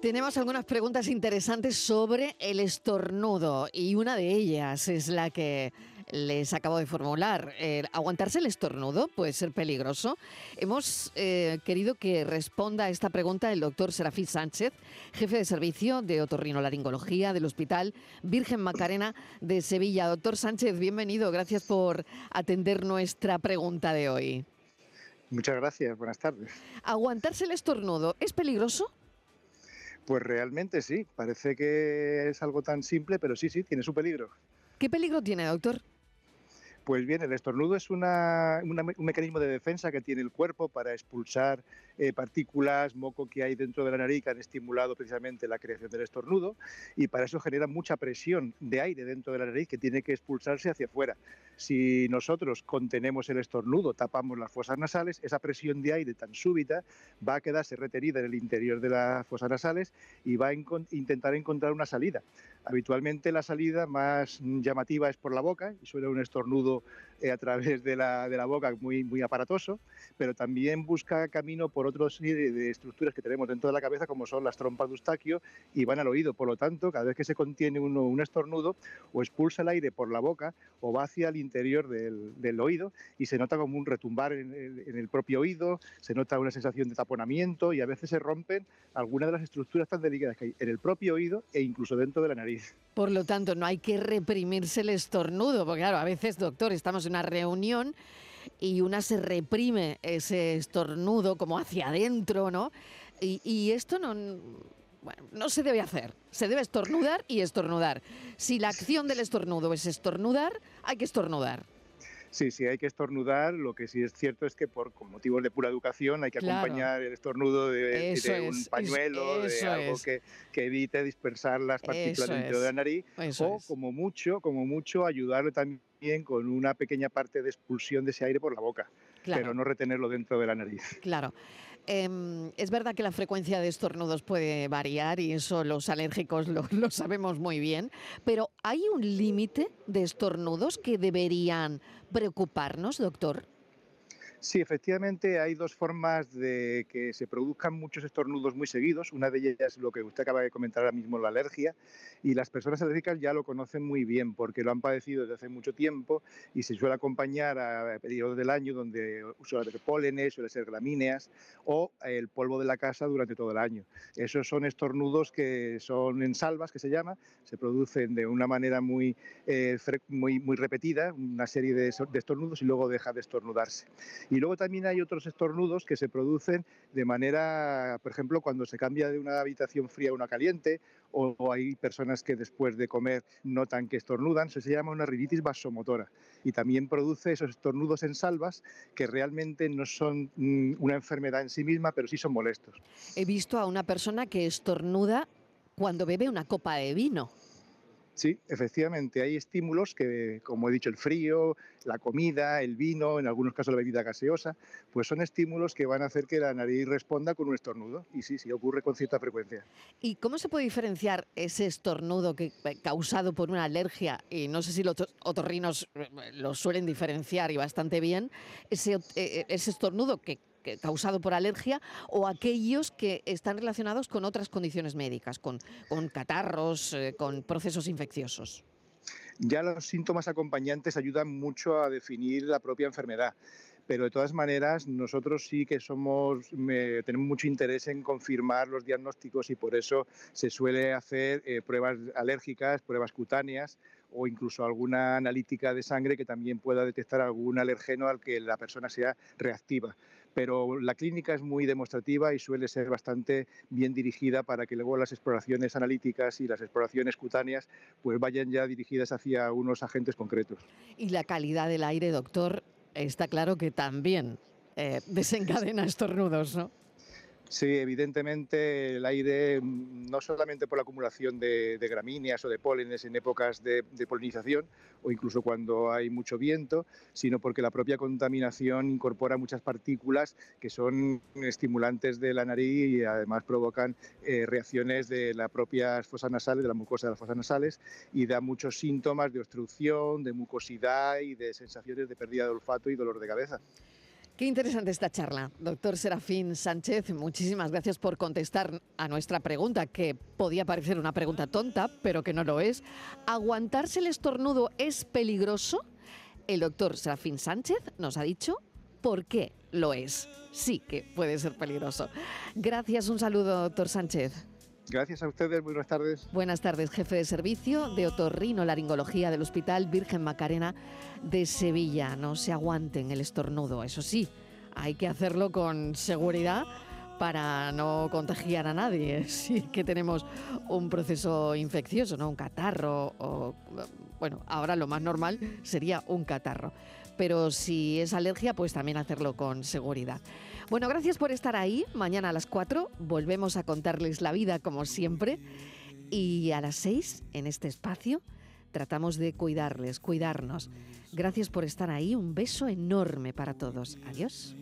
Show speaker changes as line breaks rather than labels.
Tenemos algunas preguntas interesantes sobre el estornudo y una de ellas es la que les acabo de formular. ¿Aguantarse el estornudo puede ser peligroso? Hemos eh, querido que responda a esta pregunta el doctor Serafín Sánchez, jefe de servicio de otorrinolaringología del Hospital Virgen Macarena de Sevilla. Doctor Sánchez, bienvenido. Gracias por atender nuestra pregunta de hoy.
Muchas gracias. Buenas tardes.
¿Aguantarse el estornudo es peligroso?
Pues realmente sí, parece que es algo tan simple, pero sí, sí, tiene su peligro.
¿Qué peligro tiene, doctor?
Pues bien, el estornudo es un mecanismo de defensa que tiene el cuerpo para expulsar eh, partículas, moco que hay dentro de la nariz que han estimulado precisamente la creación del estornudo y para eso genera mucha presión de aire dentro de la nariz que tiene que expulsarse hacia afuera. Si nosotros contenemos el estornudo, tapamos las fosas nasales, esa presión de aire tan súbita va a quedarse retenida en el interior de las fosas nasales y va a intentar encontrar una salida. Habitualmente la salida más llamativa es por la boca y suele un estornudo eh, a través de la, de la, boca muy, muy aparatoso, pero también busca camino por serie de estructuras que tenemos dentro de la cabeza, como son las trompas de Eustaquio, y van al oído. Por lo tanto, cada vez que se contiene uno, un estornudo, o expulsa el aire por la boca o va hacia el interior del, del oído y se nota como un retumbar en el, en el, propio oído, se nota una sensación de taponamiento y a veces se rompen algunas de las estructuras tan delicadas que hay en el propio oído e incluso dentro de la nariz.
Por lo tanto, no hay que reprimirse el estornudo, porque claro, a veces, doctor, estamos en una reunión y una se reprime ese estornudo como hacia adentro, ¿no? Y, esto no, no se debe hacer. Se debe estornudar y estornudar. Si la acción del estornudo es estornudar, hay que estornudar.
Sí, sí, hay que estornudar. Lo que sí es cierto es que por motivos de pura educación hay que acompañar el estornudo de, un pañuelo, de algo que, evite dispersar las partículas dentro de la nariz. o como mucho, como mucho, ayudarle también con una pequeña parte de expulsión de ese aire por la boca, pero no retenerlo dentro de la nariz.
Claro. Em, es verdad que la frecuencia de estornudos puede variar y eso los alérgicos lo, lo sabemos muy bien, pero ¿hay un límite de estornudos que deberían preocuparnos, doctor?
Sí, efectivamente hay dos formas de que se produzcan muchos estornudos muy seguidos. Una de ellas es lo que usted acaba de comentar ahora mismo, la alergia. Y las personas alérgicas ya lo conocen muy bien porque lo han padecido desde hace mucho tiempo y se suele acompañar a periodos del año donde suele ser pólenes, suele ser gramíneas o el polvo de la casa durante todo el año. Esos son estornudos que son en salvas, que se llama, se producen de una manera muy, eh, repetida, una serie de, de estornudos y luego deja de estornudarse. Y luego también hay otros estornudos que se producen de manera, por ejemplo, cuando se cambia de una habitación fría a una caliente, o, hay personas que después de comer notan que estornudan, eso se llama una rinitis vasomotora. Y también produce esos estornudos en salvas que realmente no son mm, una enfermedad en sí misma, pero sí son molestos.
He visto a una persona que estornuda cuando bebe una copa de vino.
Sí, efectivamente, hay estímulos que, como he dicho, el frío, la comida, el vino, en algunos casos la bebida gaseosa, pues son estímulos que van a hacer que la nariz responda con un estornudo. Y sí, sí, ocurre con cierta frecuencia.
¿Y cómo se puede diferenciar ese estornudo que, eh, causado por una alergia? Y no sé si los otorrinos eh, lo suelen diferenciar y bastante bien, ese, eh, ese estornudo que causado por alergia o aquellos que están relacionados con otras condiciones médicas, con, con catarros, eh, con procesos infecciosos.
Ya los síntomas acompañantes ayudan mucho a definir la propia enfermedad pero de todas maneras nosotros sí que somos tenemos mucho interés en confirmar los diagnósticos y por eso se suele hacer eh, pruebas alérgicas, pruebas cutáneas o incluso alguna analítica de sangre que también pueda detectar algún alergeno al que la persona sea reactiva pero la clínica es muy demostrativa y suele ser bastante bien dirigida para que luego las exploraciones analíticas y las exploraciones cutáneas pues vayan ya dirigidas hacia unos agentes concretos.
Y la calidad del aire, doctor, está claro que también eh, desencadena estornudos, ¿no?
Sí, evidentemente el aire, mm, no solamente por la acumulación de, gramíneas o de pólenes en épocas de, polinización o incluso cuando hay mucho viento, sino porque la propia contaminación incorpora muchas partículas que son estimulantes de la nariz y además provocan eh, reacciones de las propias fosas nasales, de la mucosa de las fosas nasales y da muchos síntomas de obstrucción, de mucosidad y de sensaciones de pérdida de olfato y dolor de cabeza.
Qué interesante esta charla. Doctor Serafín Sánchez, muchísimas gracias por contestar a nuestra pregunta, que podía parecer una pregunta tonta, pero que no lo es. ¿Aguantarse el estornudo es peligroso? El doctor Serafín Sánchez nos ha dicho por qué lo es. Sí que puede ser peligroso. Gracias, un saludo, doctor Sánchez.
Gracias a ustedes, buenas tardes.
Buenas tardes, jefe de servicio de otorrino-laringología del Hospital Virgen Macarena de Sevilla. No se aguanten el estornudo, eso sí, hay que hacerlo con seguridad para no contagiar a nadie. Sí que tenemos un proceso infeccioso, ¿no? Un catarro o bueno, ahora lo más normal sería un catarro. Pero si es alergia, pues también hacerlo con seguridad. Bueno, gracias por estar ahí. Mañana a las 4 volvemos a contarles la vida como siempre. Y a las 6, en este espacio, tratamos de cuidarles, cuidarnos. Gracias por estar ahí. Un beso enorme para todos. Adiós.